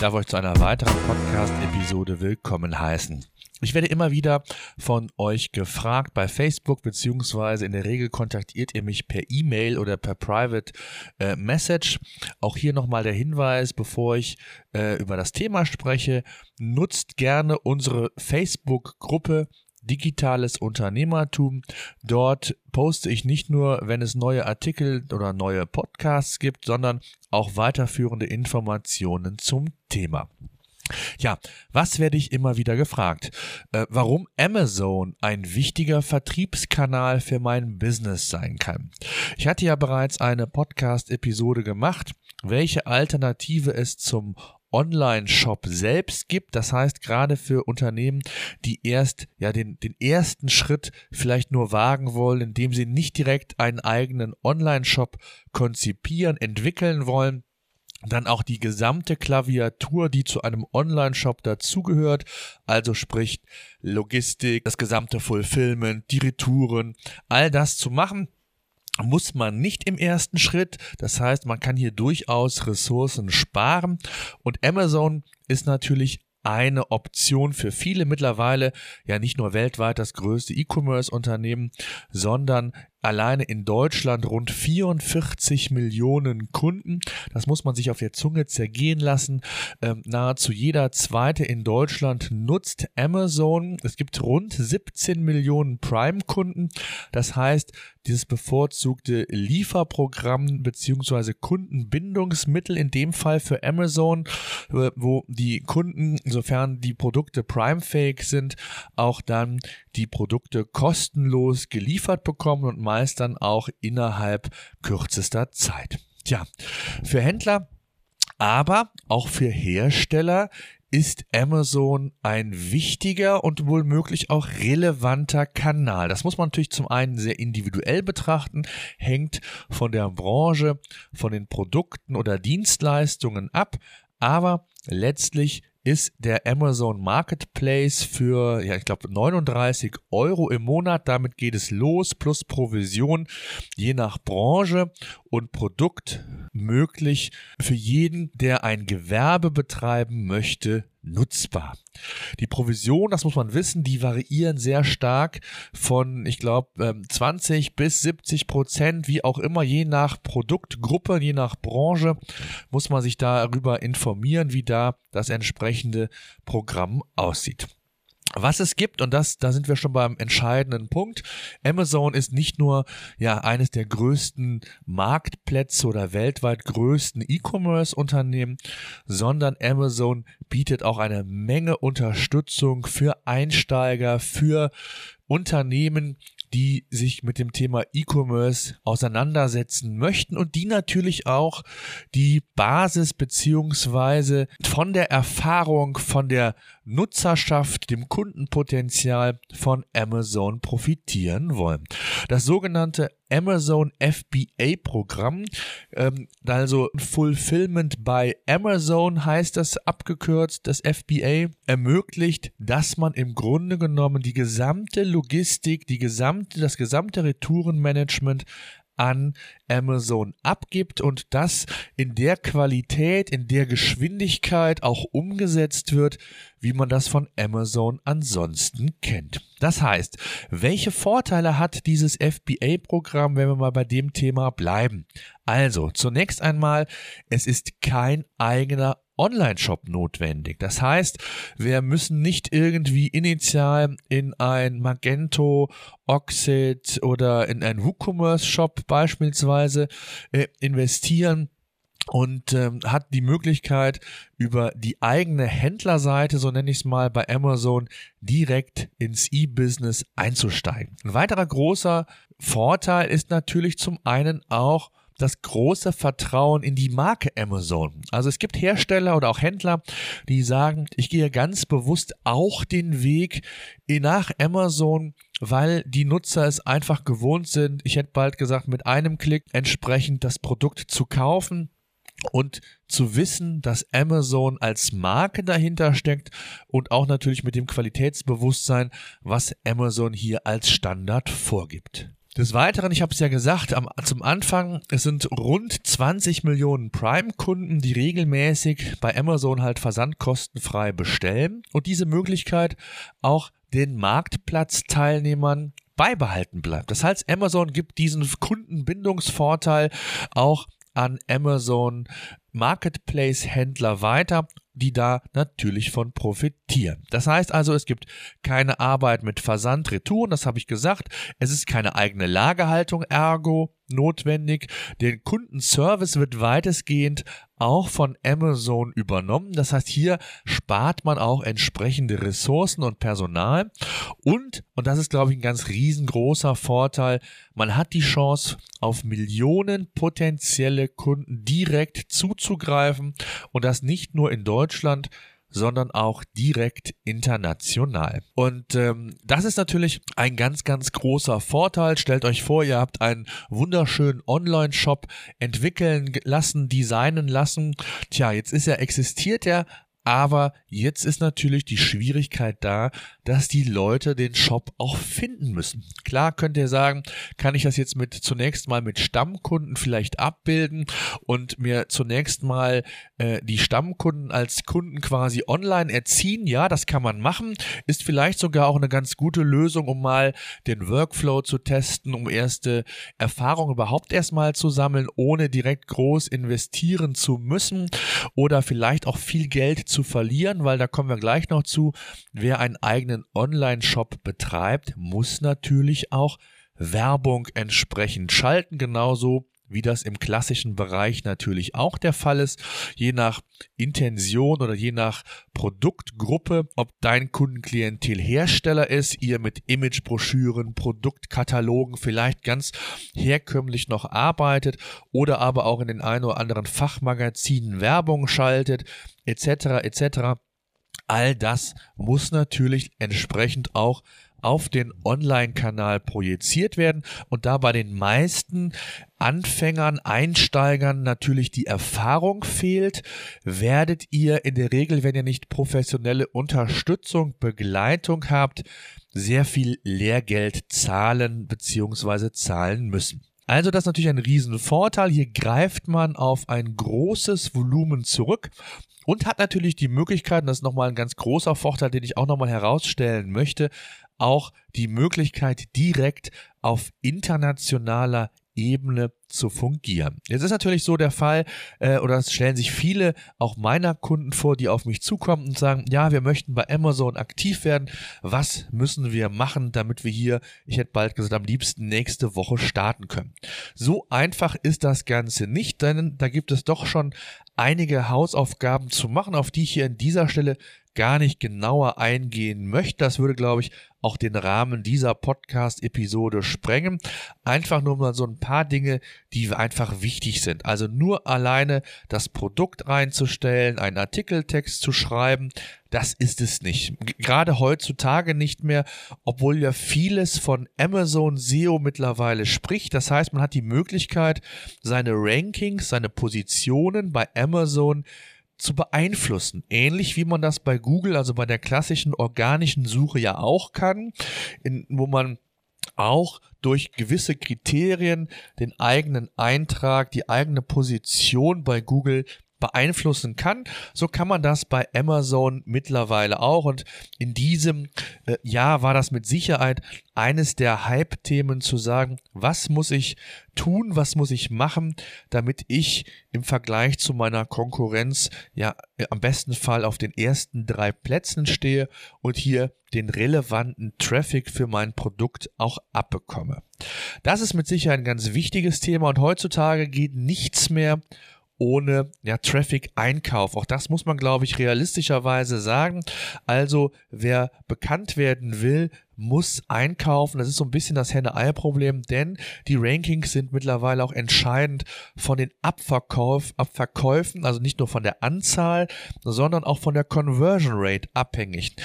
darf euch zu einer weiteren Podcast-Episode willkommen heißen. Ich werde immer wieder von euch gefragt bei Facebook, beziehungsweise in der Regel kontaktiert ihr mich per E-Mail oder per Private äh, Message. Auch hier nochmal der Hinweis, bevor ich äh, über das Thema spreche, nutzt gerne unsere Facebook-Gruppe digitales Unternehmertum. Dort poste ich nicht nur, wenn es neue Artikel oder neue Podcasts gibt, sondern auch weiterführende Informationen zum Thema. Ja, was werde ich immer wieder gefragt? Äh, warum Amazon ein wichtiger Vertriebskanal für mein Business sein kann. Ich hatte ja bereits eine Podcast-Episode gemacht, welche Alternative es zum Online-Shop selbst gibt. Das heißt, gerade für Unternehmen, die erst ja den, den ersten Schritt vielleicht nur wagen wollen, indem sie nicht direkt einen eigenen Online-Shop konzipieren, entwickeln wollen, dann auch die gesamte Klaviatur, die zu einem Online-Shop dazugehört, also sprich Logistik, das gesamte Fulfillment, die Retouren, all das zu machen muss man nicht im ersten Schritt. Das heißt, man kann hier durchaus Ressourcen sparen. Und Amazon ist natürlich eine Option für viele mittlerweile ja nicht nur weltweit das größte E-Commerce-Unternehmen, sondern alleine in Deutschland rund 44 Millionen Kunden. Das muss man sich auf der Zunge zergehen lassen. Ähm, nahezu jeder zweite in Deutschland nutzt Amazon. Es gibt rund 17 Millionen Prime-Kunden. Das heißt, dieses bevorzugte Lieferprogramm beziehungsweise Kundenbindungsmittel in dem Fall für Amazon, äh, wo die Kunden, insofern die Produkte Prime-fähig sind, auch dann die Produkte kostenlos geliefert bekommen und meist dann auch innerhalb kürzester Zeit. Tja, für Händler, aber auch für Hersteller ist Amazon ein wichtiger und wohl möglich auch relevanter Kanal. Das muss man natürlich zum einen sehr individuell betrachten, hängt von der Branche, von den Produkten oder Dienstleistungen ab, aber letztlich ist der Amazon Marketplace für, ja, ich glaube, 39 Euro im Monat. Damit geht es los, plus Provision, je nach Branche und Produkt möglich für jeden, der ein Gewerbe betreiben möchte, nutzbar. Die Provision, das muss man wissen, die variieren sehr stark von, ich glaube, 20 ähm, bis 70 Prozent, wie auch immer, je nach Produktgruppe, je nach Branche, muss man sich darüber informieren, wie da das entsprechende Programm aussieht was es gibt, und das, da sind wir schon beim entscheidenden Punkt. Amazon ist nicht nur ja eines der größten Marktplätze oder weltweit größten E-Commerce-Unternehmen, sondern Amazon bietet auch eine Menge Unterstützung für Einsteiger, für Unternehmen, die sich mit dem Thema E-Commerce auseinandersetzen möchten und die natürlich auch die Basis beziehungsweise von der Erfahrung, von der Nutzerschaft, dem Kundenpotenzial von Amazon profitieren wollen. Das sogenannte Amazon FBA Programm, ähm, also Fulfillment by Amazon heißt das abgekürzt, das FBA ermöglicht, dass man im Grunde genommen die gesamte Logistik, die gesamte, das gesamte Retourenmanagement an Amazon abgibt und das in der Qualität, in der Geschwindigkeit auch umgesetzt wird, wie man das von Amazon ansonsten kennt. Das heißt, welche Vorteile hat dieses FBA-Programm, wenn wir mal bei dem Thema bleiben? Also, zunächst einmal, es ist kein eigener Online-Shop notwendig. Das heißt, wir müssen nicht irgendwie initial in ein Magento, Oxid oder in einen WooCommerce-Shop beispielsweise äh, investieren und ähm, hat die Möglichkeit, über die eigene Händlerseite, so nenne ich es mal, bei Amazon direkt ins E-Business einzusteigen. Ein weiterer großer Vorteil ist natürlich zum einen auch, das große Vertrauen in die Marke Amazon. Also es gibt Hersteller oder auch Händler, die sagen, ich gehe ganz bewusst auch den Weg nach Amazon, weil die Nutzer es einfach gewohnt sind, ich hätte bald gesagt, mit einem Klick entsprechend das Produkt zu kaufen und zu wissen, dass Amazon als Marke dahinter steckt und auch natürlich mit dem Qualitätsbewusstsein, was Amazon hier als Standard vorgibt. Des Weiteren, ich habe es ja gesagt, am, zum Anfang, es sind rund 20 Millionen Prime-Kunden, die regelmäßig bei Amazon halt versandkostenfrei bestellen und diese Möglichkeit auch den Marktplatzteilnehmern beibehalten bleibt. Das heißt, Amazon gibt diesen Kundenbindungsvorteil auch an Amazon Marketplace Händler weiter die da natürlich von profitieren. Das heißt also, es gibt keine Arbeit mit Versand, Retouren, das habe ich gesagt. Es ist keine eigene Lagerhaltung, ergo notwendig. Der Kundenservice wird weitestgehend auch von Amazon übernommen. Das heißt, hier spart man auch entsprechende Ressourcen und Personal. Und, und das ist, glaube ich, ein ganz riesengroßer Vorteil, man hat die Chance, auf Millionen potenzielle Kunden direkt zuzugreifen und das nicht nur in Deutschland, sondern auch direkt international. Und ähm, das ist natürlich ein ganz, ganz großer Vorteil. Stellt euch vor, ihr habt einen wunderschönen Online-Shop entwickeln lassen, designen lassen. Tja, jetzt ist er, existiert er, aber jetzt ist natürlich die Schwierigkeit da, dass die Leute den Shop auch finden müssen. Klar könnt ihr sagen, kann ich das jetzt mit zunächst mal mit Stammkunden vielleicht abbilden und mir zunächst mal äh, die Stammkunden als Kunden quasi online erziehen. Ja, das kann man machen. Ist vielleicht sogar auch eine ganz gute Lösung, um mal den Workflow zu testen, um erste Erfahrungen überhaupt erstmal zu sammeln, ohne direkt groß investieren zu müssen oder vielleicht auch viel Geld zu verlieren, weil da kommen wir gleich noch zu. Wer einen eigenen Online-Shop betreibt, muss natürlich auch Werbung entsprechend schalten, genauso wie das im klassischen Bereich natürlich auch der Fall ist, je nach Intention oder je nach Produktgruppe, ob dein Kundenklientel Hersteller ist, ihr mit Imagebroschüren, Produktkatalogen vielleicht ganz herkömmlich noch arbeitet oder aber auch in den ein oder anderen Fachmagazinen Werbung schaltet, etc. etc. All das muss natürlich entsprechend auch auf den Online-Kanal projiziert werden und da bei den meisten Anfängern, Einsteigern natürlich die Erfahrung fehlt, werdet ihr in der Regel, wenn ihr nicht professionelle Unterstützung, Begleitung habt, sehr viel Lehrgeld zahlen bzw. zahlen müssen. Also das ist natürlich ein Riesenvorteil. Hier greift man auf ein großes Volumen zurück und hat natürlich die Möglichkeit, und das ist nochmal ein ganz großer Vorteil, den ich auch nochmal herausstellen möchte, auch die Möglichkeit, direkt auf internationaler Ebene zu fungieren. Jetzt ist natürlich so der Fall, äh, oder es stellen sich viele auch meiner Kunden vor, die auf mich zukommen und sagen, ja, wir möchten bei Amazon aktiv werden. Was müssen wir machen, damit wir hier, ich hätte bald gesagt, am liebsten nächste Woche starten können? So einfach ist das Ganze nicht, denn da gibt es doch schon einige Hausaufgaben zu machen, auf die ich hier an dieser Stelle gar nicht genauer eingehen möchte. Das würde, glaube ich, auch den Rahmen dieser Podcast-Episode sprengen. Einfach nur mal so ein paar Dinge, die einfach wichtig sind. Also nur alleine das Produkt reinzustellen, einen Artikeltext zu schreiben, das ist es nicht. Gerade heutzutage nicht mehr, obwohl ja vieles von Amazon SEO mittlerweile spricht. Das heißt, man hat die Möglichkeit, seine Rankings, seine Positionen bei Amazon zu beeinflussen. Ähnlich wie man das bei Google, also bei der klassischen organischen Suche ja auch kann, in, wo man auch durch gewisse Kriterien den eigenen Eintrag, die eigene Position bei Google beeinflussen kann. So kann man das bei Amazon mittlerweile auch. Und in diesem äh, Jahr war das mit Sicherheit eines der Hype-Themen zu sagen, was muss ich tun, was muss ich machen, damit ich im Vergleich zu meiner Konkurrenz ja äh, am besten Fall auf den ersten drei Plätzen stehe und hier den relevanten Traffic für mein Produkt auch abbekomme. Das ist mit Sicherheit ein ganz wichtiges Thema und heutzutage geht nichts mehr ohne ja, Traffic-Einkauf. Auch das muss man, glaube ich, realistischerweise sagen. Also wer bekannt werden will, muss einkaufen. Das ist so ein bisschen das Henne-Ei-Problem, denn die Rankings sind mittlerweile auch entscheidend von den Abverkauf, Abverkäufen, also nicht nur von der Anzahl, sondern auch von der Conversion Rate abhängig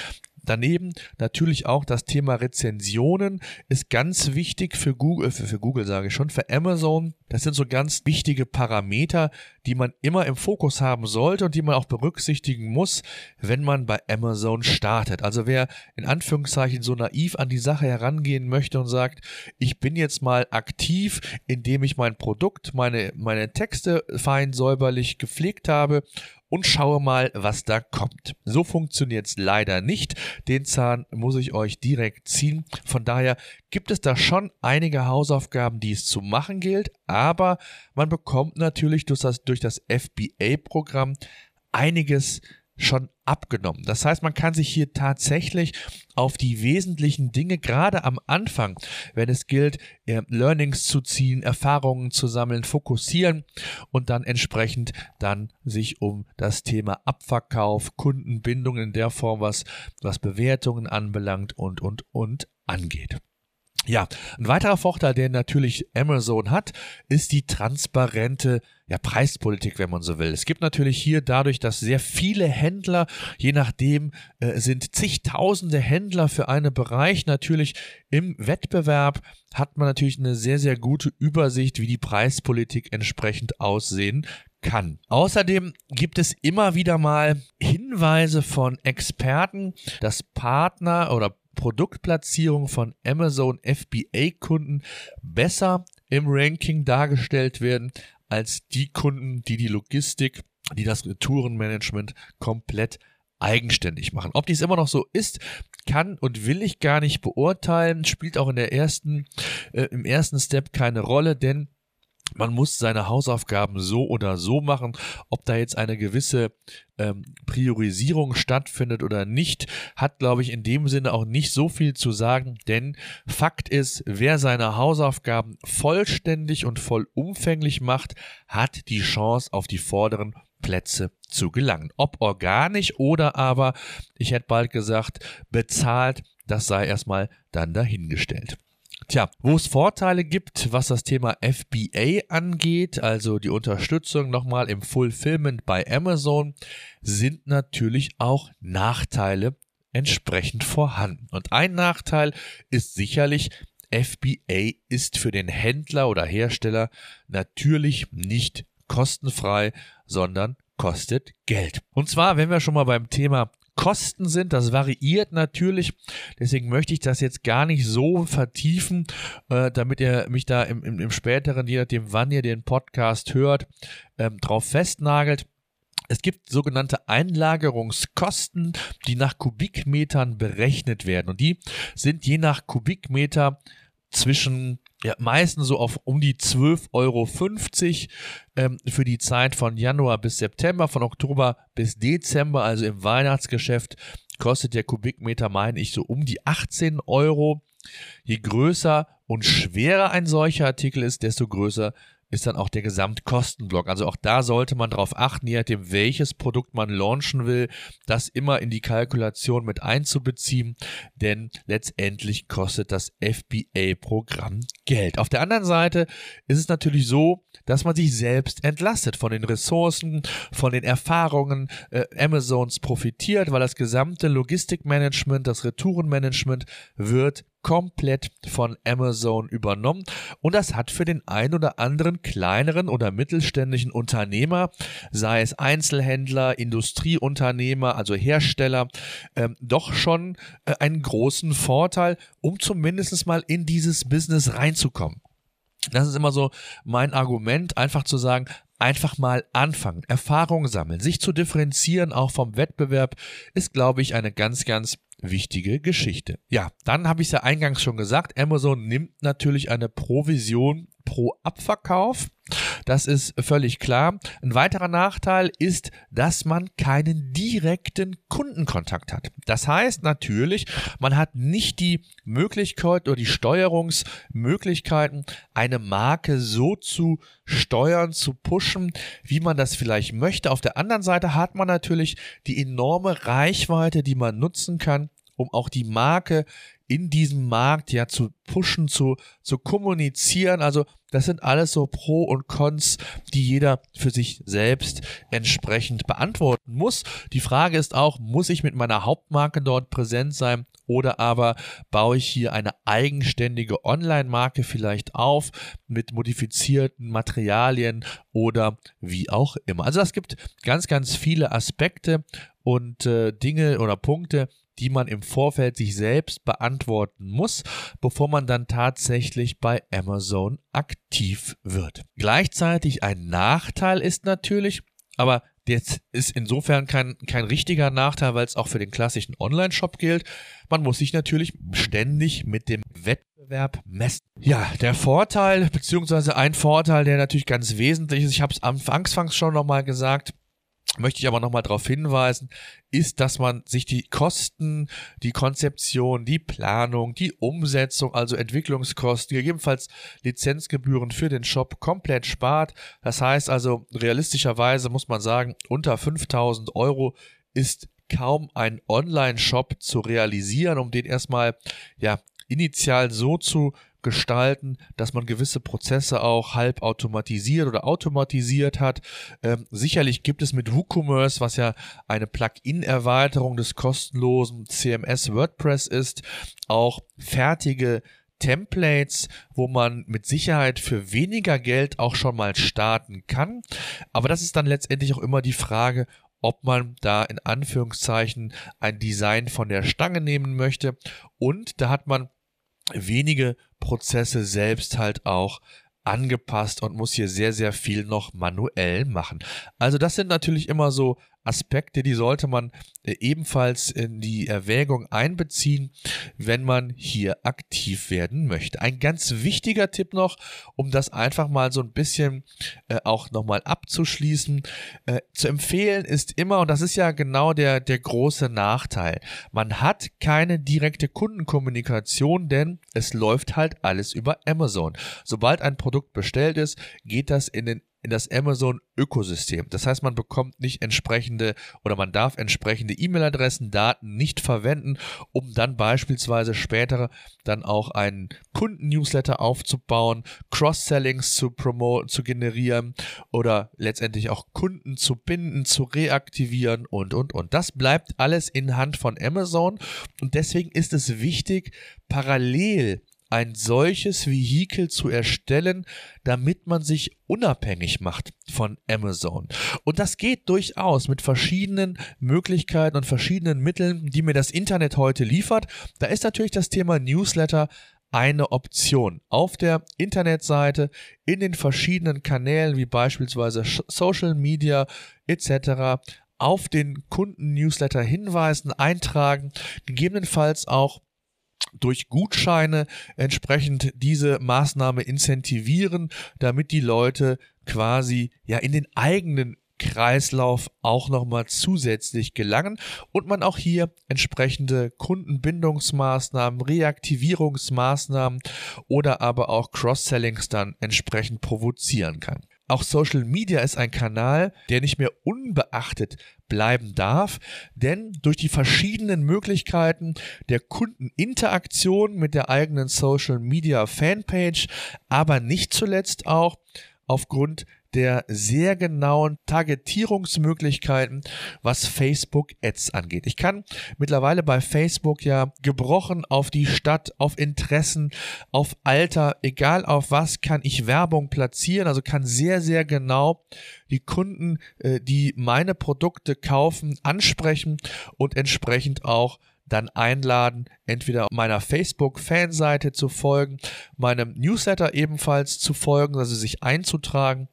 daneben natürlich auch das Thema Rezensionen ist ganz wichtig für Google, für, für Google sage ich schon, für Amazon. Das sind so ganz wichtige Parameter, die man immer im Fokus haben sollte und die man auch berücksichtigen muss, wenn man bei Amazon startet. Also wer in Anführungszeichen so naiv an die Sache herangehen möchte und sagt, ich bin jetzt mal aktiv, indem ich mein Produkt, meine, meine Texte fein säuberlich gepflegt habe und schaue mal, was da kommt. So funktioniert es leider nicht. Den Zahn muss ich euch direkt ziehen. Von daher gibt es da schon einige Hausaufgaben, die es zu machen gilt, aber man bekommt natürlich durch das, durch das FBA-Programm einiges schon abgenommen. Das heißt, man kann sich hier tatsächlich auf die wesentlichen Dinge, gerade am Anfang, wenn es gilt, äh, Learnings zu ziehen, Erfahrungen zu sammeln, fokussieren und dann entsprechend dann sich um das Thema Abverkauf, Kundenbindung in der Form, was, was Bewertungen anbelangt und, und, und angeht. Ja, ein weiterer Vorteil, den natürlich Amazon hat, ist die transparente ja, Preispolitik, wenn man so will. Es gibt natürlich hier dadurch, dass sehr viele Händler, je nachdem äh, sind zigtausende Händler für einen Bereich natürlich im Wettbewerb, hat man natürlich eine sehr, sehr gute Übersicht, wie die Preispolitik entsprechend aussehen kann. Außerdem gibt es immer wieder mal Hinweise von Experten, dass Partner oder Produktplatzierung von Amazon FBA-Kunden besser im Ranking dargestellt werden als die Kunden, die die Logistik, die das Retourenmanagement komplett eigenständig machen. Ob dies immer noch so ist, kann und will ich gar nicht beurteilen, spielt auch in der ersten, äh, im ersten Step keine Rolle, denn man muss seine Hausaufgaben so oder so machen. Ob da jetzt eine gewisse ähm, Priorisierung stattfindet oder nicht, hat, glaube ich, in dem Sinne auch nicht so viel zu sagen, denn Fakt ist, wer seine Hausaufgaben vollständig und vollumfänglich macht, hat die Chance auf die vorderen Plätze zu gelangen. Ob organisch oder aber, ich hätte bald gesagt, bezahlt, das sei erstmal dann dahingestellt. Tja, wo es Vorteile gibt, was das Thema FBA angeht, also die Unterstützung nochmal im Fulfillment bei Amazon, sind natürlich auch Nachteile entsprechend vorhanden. Und ein Nachteil ist sicherlich, FBA ist für den Händler oder Hersteller natürlich nicht kostenfrei, sondern kostet Geld. Und zwar, wenn wir schon mal beim Thema Kosten sind. Das variiert natürlich. Deswegen möchte ich das jetzt gar nicht so vertiefen, äh, damit ihr mich da im, im, im, späteren, je nachdem, wann ihr den Podcast hört, ähm, drauf festnagelt. Es gibt sogenannte Einlagerungskosten, die nach Kubikmetern berechnet werden. Und die sind je nach Kubikmeter zwischen ja, meistens so auf um die 12,50 Euro ähm, für die Zeit von Januar bis September, von Oktober bis Dezember, also im Weihnachtsgeschäft, kostet der Kubikmeter, meine ich, so um die 18 Euro. Je größer und schwerer ein solcher Artikel ist, desto größer ist dann auch der Gesamtkostenblock. Also auch da sollte man darauf achten, je nachdem, welches Produkt man launchen will, das immer in die Kalkulation mit einzubeziehen, denn letztendlich kostet das FBA-Programm Geld. Auf der anderen Seite ist es natürlich so, dass man sich selbst entlastet von den Ressourcen, von den Erfahrungen äh, Amazons profitiert, weil das gesamte Logistikmanagement, das Retourenmanagement wird komplett von Amazon übernommen und das hat für den ein oder anderen kleineren oder mittelständischen Unternehmer, sei es Einzelhändler, Industrieunternehmer, also Hersteller, ähm, doch schon äh, einen großen Vorteil, um zumindest mal in dieses Business reinzukommen. Das ist immer so mein Argument, einfach zu sagen, einfach mal anfangen, Erfahrung sammeln, sich zu differenzieren, auch vom Wettbewerb, ist, glaube ich, eine ganz, ganz wichtige Geschichte. Ja, dann habe ich es ja eingangs schon gesagt, Amazon nimmt natürlich eine Provision pro Abverkauf. Das ist völlig klar. Ein weiterer Nachteil ist, dass man keinen direkten Kundenkontakt hat. Das heißt natürlich, man hat nicht die Möglichkeit oder die Steuerungsmöglichkeiten, eine Marke so zu steuern, zu pushen, wie man das vielleicht möchte. Auf der anderen Seite hat man natürlich die enorme Reichweite, die man nutzen kann, um auch die Marke in diesem Markt ja zu pushen, zu, zu kommunizieren. Also das sind alles so Pro und Cons, die jeder für sich selbst entsprechend beantworten muss. Die Frage ist auch, muss ich mit meiner Hauptmarke dort präsent sein oder aber baue ich hier eine eigenständige Online-Marke vielleicht auf mit modifizierten Materialien oder wie auch immer. Also es gibt ganz, ganz viele Aspekte und äh, Dinge oder Punkte, die man im Vorfeld sich selbst beantworten muss, bevor man dann tatsächlich bei Amazon aktiv wird. Gleichzeitig ein Nachteil ist natürlich, aber Jetzt ist insofern kein, kein richtiger Nachteil, weil es auch für den klassischen Online-Shop gilt. Man muss sich natürlich ständig mit dem Wettbewerb messen. Ja, der Vorteil, beziehungsweise ein Vorteil, der natürlich ganz wesentlich ist, ich habe es Anfangs schon nochmal gesagt, möchte ich aber nochmal darauf hinweisen, ist, dass man sich die Kosten, die Konzeption, die Planung, die Umsetzung, also Entwicklungskosten, gegebenenfalls Lizenzgebühren für den Shop komplett spart. Das heißt also, realistischerweise muss man sagen, unter 5000 Euro ist kaum ein Online-Shop zu realisieren, um den erstmal ja initial so zu gestalten, dass man gewisse Prozesse auch halb automatisiert oder automatisiert hat. Ähm, sicherlich gibt es mit WooCommerce, was ja eine Plugin-Erweiterung des kostenlosen CMS WordPress ist, auch fertige Templates, wo man mit Sicherheit für weniger Geld auch schon mal starten kann. Aber das ist dann letztendlich auch immer die Frage, ob man da in Anführungszeichen ein Design von der Stange nehmen möchte. Und da hat man wenige Prozesse selbst halt auch angepasst und muss hier sehr, sehr viel noch manuell machen. Also das sind natürlich immer so Aspekte, die sollte man äh, ebenfalls in die Erwägung einbeziehen, wenn man hier aktiv werden möchte. Ein ganz wichtiger Tipp noch, um das einfach mal so ein bisschen äh, auch nochmal abzuschließen, äh, zu empfehlen ist immer, und das ist ja genau der, der große Nachteil, man hat keine direkte Kundenkommunikation, denn es läuft halt alles über Amazon. Sobald ein Produkt bestellt ist, geht das in den in das Amazon-Ökosystem. Das heißt, man bekommt nicht entsprechende oder man darf entsprechende E-Mail-Adressen, Daten nicht verwenden, um dann beispielsweise später dann auch einen Kunden-Newsletter aufzubauen, Cross-Sellings zu zu generieren oder letztendlich auch Kunden zu binden, zu reaktivieren und, und, und. Das bleibt alles in Hand von Amazon und deswegen ist es wichtig, parallel ein solches Vehikel zu erstellen, damit man sich unabhängig macht von Amazon. Und das geht durchaus mit verschiedenen Möglichkeiten und verschiedenen Mitteln, die mir das Internet heute liefert. Da ist natürlich das Thema Newsletter eine Option. Auf der Internetseite, in den verschiedenen Kanälen wie beispielsweise Social Media etc. auf den Kunden-Newsletter hinweisen, eintragen, gegebenenfalls auch durch Gutscheine entsprechend diese Maßnahme incentivieren, damit die Leute quasi ja in den eigenen Kreislauf auch nochmal zusätzlich gelangen und man auch hier entsprechende Kundenbindungsmaßnahmen, Reaktivierungsmaßnahmen oder aber auch Cross-Sellings dann entsprechend provozieren kann. Auch Social Media ist ein Kanal, der nicht mehr unbeachtet bleiben darf, denn durch die verschiedenen Möglichkeiten der Kundeninteraktion mit der eigenen Social Media Fanpage, aber nicht zuletzt auch aufgrund der sehr genauen Targetierungsmöglichkeiten, was Facebook Ads angeht. Ich kann mittlerweile bei Facebook ja gebrochen auf die Stadt, auf Interessen, auf Alter, egal auf was, kann ich Werbung platzieren, also kann sehr, sehr genau die Kunden, äh, die meine Produkte kaufen, ansprechen und entsprechend auch dann einladen, entweder meiner Facebook-Fanseite zu folgen, meinem Newsletter ebenfalls zu folgen, also sich einzutragen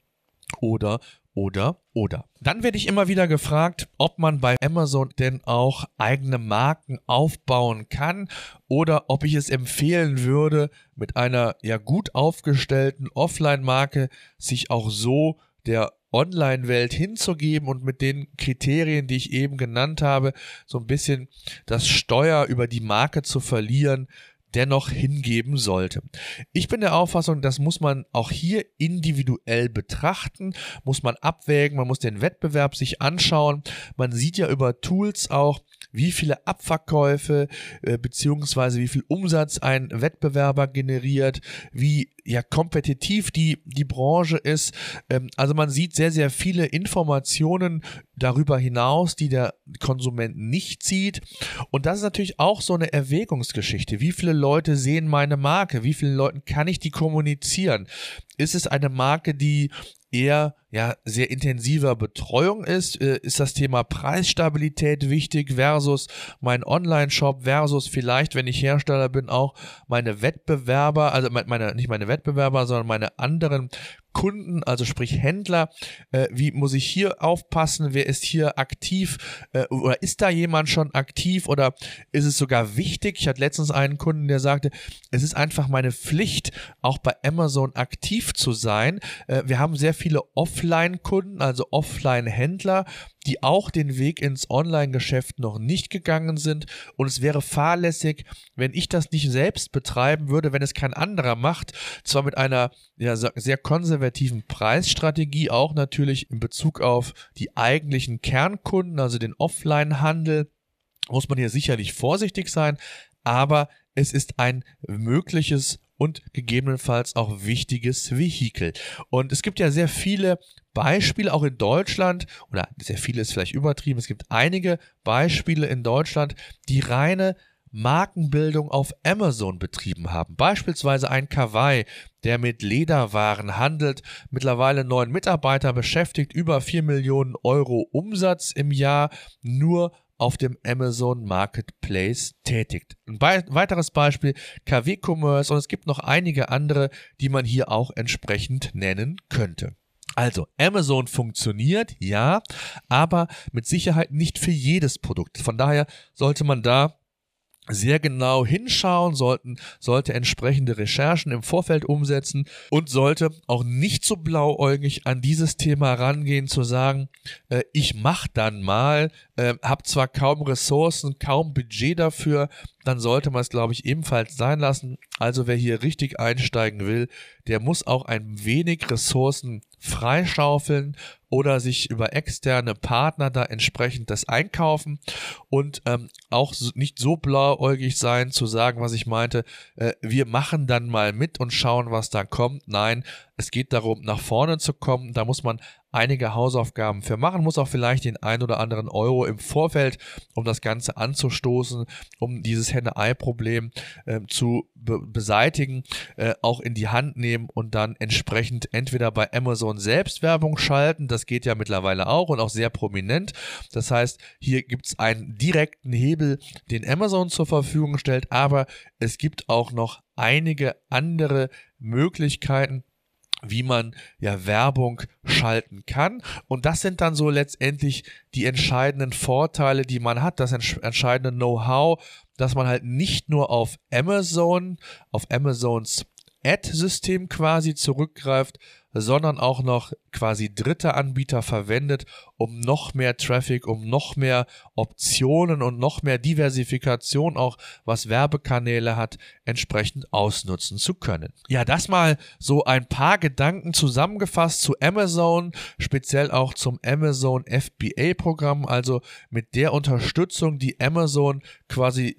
oder oder oder. Dann werde ich immer wieder gefragt, ob man bei Amazon denn auch eigene Marken aufbauen kann oder ob ich es empfehlen würde, mit einer ja gut aufgestellten Offline-Marke sich auch so der Online-Welt hinzugeben und mit den Kriterien, die ich eben genannt habe, so ein bisschen das Steuer über die Marke zu verlieren, dennoch hingeben sollte. Ich bin der Auffassung, das muss man auch hier individuell betrachten, muss man abwägen, man muss den Wettbewerb sich anschauen. Man sieht ja über Tools auch, wie viele Abverkäufe äh, beziehungsweise wie viel Umsatz ein Wettbewerber generiert, wie ja kompetitiv die die Branche ist. Ähm, also man sieht sehr sehr viele Informationen darüber hinaus, die der Konsument nicht sieht. Und das ist natürlich auch so eine Erwägungsgeschichte. Wie viele Leute sehen meine Marke? Wie vielen Leuten kann ich die kommunizieren? Ist es eine Marke, die eher ja sehr intensiver Betreuung ist, äh, ist das Thema Preisstabilität wichtig versus mein Online-Shop versus vielleicht, wenn ich Hersteller bin, auch meine Wettbewerber, also meine nicht meine Wettbewerber, sondern meine anderen Kunden, also sprich Händler, äh, wie muss ich hier aufpassen, wer ist hier aktiv äh, oder ist da jemand schon aktiv oder ist es sogar wichtig? Ich hatte letztens einen Kunden, der sagte, es ist einfach meine Pflicht, auch bei Amazon aktiv zu sein. Äh, wir haben sehr viele Offline-Kunden, also Offline-Händler, die auch den Weg ins Online-Geschäft noch nicht gegangen sind. Und es wäre fahrlässig, wenn ich das nicht selbst betreiben würde, wenn es kein anderer macht. Zwar mit einer ja, sehr konservativen Preisstrategie, auch natürlich in Bezug auf die eigentlichen Kernkunden, also den Offline-Handel, muss man hier sicherlich vorsichtig sein. Aber es ist ein mögliches und gegebenenfalls auch wichtiges Vehikel. Und es gibt ja sehr viele Beispiele auch in Deutschland, oder sehr viele ist vielleicht übertrieben, es gibt einige Beispiele in Deutschland, die reine Markenbildung auf Amazon betrieben haben. Beispielsweise ein Kawaii, der mit Lederwaren handelt, mittlerweile neun Mitarbeiter beschäftigt, über vier Millionen Euro Umsatz im Jahr, nur auf dem Amazon Marketplace tätigt. Ein weiteres Beispiel KW Commerce und es gibt noch einige andere, die man hier auch entsprechend nennen könnte. Also, Amazon funktioniert, ja, aber mit Sicherheit nicht für jedes Produkt. Von daher sollte man da sehr genau hinschauen, sollten, sollte entsprechende Recherchen im Vorfeld umsetzen und sollte auch nicht so blauäugig an dieses Thema rangehen, zu sagen, äh, ich mach dann mal, äh, habe zwar kaum Ressourcen, kaum Budget dafür, dann sollte man es, glaube ich, ebenfalls sein lassen. Also wer hier richtig einsteigen will, der muss auch ein wenig Ressourcen freischaufeln oder sich über externe Partner da entsprechend das einkaufen und ähm, auch nicht so blauäugig sein zu sagen, was ich meinte, äh, wir machen dann mal mit und schauen, was da kommt. Nein, es geht darum, nach vorne zu kommen. Da muss man einige Hausaufgaben für machen, muss auch vielleicht den ein oder anderen Euro im Vorfeld, um das Ganze anzustoßen, um dieses Henne-Ei-Problem äh, zu be beseitigen, äh, auch in die Hand nehmen und dann entsprechend entweder bei Amazon selbst Werbung schalten, das geht ja mittlerweile auch und auch sehr prominent. Das heißt, hier gibt es einen direkten Hebel, den Amazon zur Verfügung stellt, aber es gibt auch noch einige andere Möglichkeiten, wie man ja Werbung schalten kann. Und das sind dann so letztendlich die entscheidenden Vorteile, die man hat, das entscheidende Know-how, dass man halt nicht nur auf Amazon, auf Amazons Ad-System quasi zurückgreift, sondern auch noch quasi dritte Anbieter verwendet, um noch mehr Traffic, um noch mehr Optionen und noch mehr Diversifikation auch was Werbekanäle hat, entsprechend ausnutzen zu können. Ja, das mal so ein paar Gedanken zusammengefasst zu Amazon, speziell auch zum Amazon FBA Programm, also mit der Unterstützung, die Amazon quasi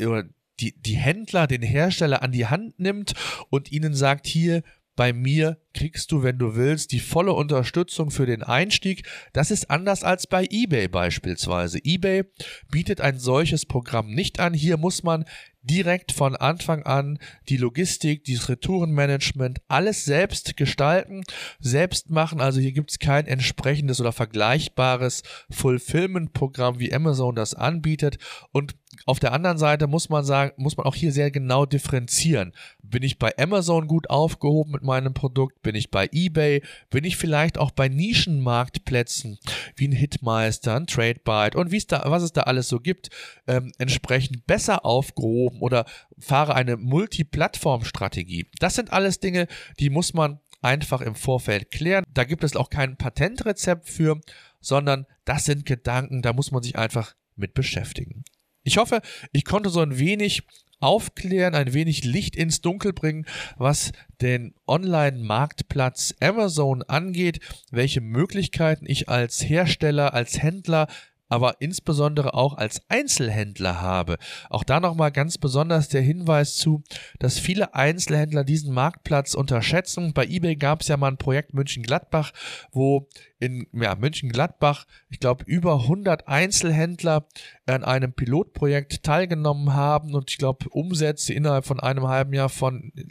die, die Händler, den Hersteller an die Hand nimmt und ihnen sagt, hier, bei mir kriegst du, wenn du willst, die volle Unterstützung für den Einstieg. Das ist anders als bei eBay beispielsweise. eBay bietet ein solches Programm nicht an. Hier muss man direkt von Anfang an die Logistik, das Retourenmanagement, alles selbst gestalten, selbst machen. Also hier gibt es kein entsprechendes oder vergleichbares Fulfillment-Programm, wie Amazon das anbietet. Und auf der anderen Seite muss man sagen, muss man auch hier sehr genau differenzieren. Bin ich bei Amazon gut aufgehoben mit meinem Produkt? Bin ich bei eBay? Bin ich vielleicht auch bei Nischenmarktplätzen wie ein Hitmeister, ein Tradebyte und wie es da, was es da alles so gibt, ähm, entsprechend besser aufgehoben oder fahre eine Multiplattform-Strategie? Das sind alles Dinge, die muss man einfach im Vorfeld klären. Da gibt es auch kein Patentrezept für, sondern das sind Gedanken, da muss man sich einfach mit beschäftigen. Ich hoffe, ich konnte so ein wenig aufklären, ein wenig Licht ins Dunkel bringen, was den Online-Marktplatz Amazon angeht, welche Möglichkeiten ich als Hersteller, als Händler aber insbesondere auch als Einzelhändler habe. Auch da nochmal ganz besonders der Hinweis zu, dass viele Einzelhändler diesen Marktplatz unterschätzen. Bei eBay gab es ja mal ein Projekt München-Gladbach, wo in ja, München-Gladbach, ich glaube, über 100 Einzelhändler an einem Pilotprojekt teilgenommen haben und ich glaube, Umsätze innerhalb von einem halben Jahr von, äh,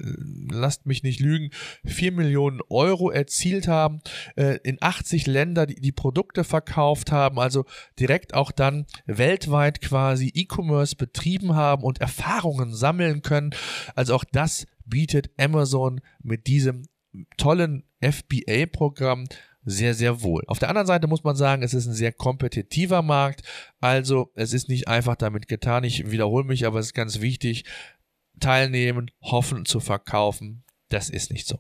lasst mich nicht lügen, 4 Millionen Euro erzielt haben, äh, in 80 Länder die, die Produkte verkauft haben, also direkt auch dann weltweit quasi E-Commerce betrieben haben und Erfahrungen sammeln können. Also auch das bietet Amazon mit diesem tollen FBA-Programm sehr, sehr wohl. Auf der anderen Seite muss man sagen, es ist ein sehr kompetitiver Markt. Also es ist nicht einfach damit getan. Ich wiederhole mich, aber es ist ganz wichtig. Teilnehmen, hoffen zu verkaufen. Das ist nicht so.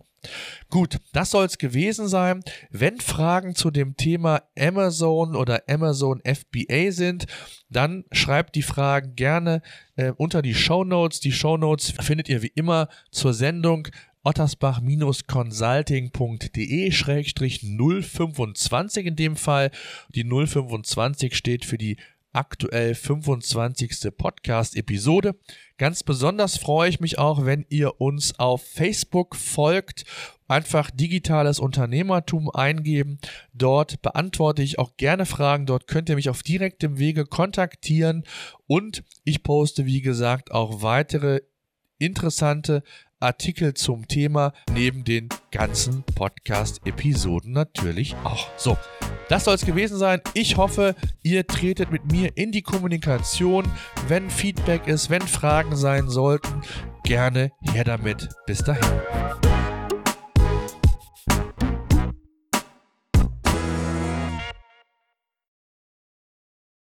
Gut, das soll es gewesen sein. Wenn Fragen zu dem Thema Amazon oder Amazon FBA sind, dann schreibt die Fragen gerne äh, unter die Show Notes. Die Show Notes findet ihr wie immer zur Sendung ottersbach-consulting.de-025 in dem Fall. Die 025 steht für die aktuell 25. Podcast-Episode. Ganz besonders freue ich mich auch, wenn ihr uns auf Facebook folgt. Einfach digitales Unternehmertum eingeben. Dort beantworte ich auch gerne Fragen. Dort könnt ihr mich auf direktem Wege kontaktieren. Und ich poste, wie gesagt, auch weitere interessante Artikel zum Thema neben den ganzen Podcast-Episoden natürlich auch. So, das soll es gewesen sein. Ich hoffe, ihr tretet mit mir in die Kommunikation. Wenn Feedback ist, wenn Fragen sein sollten, gerne her damit. Bis dahin.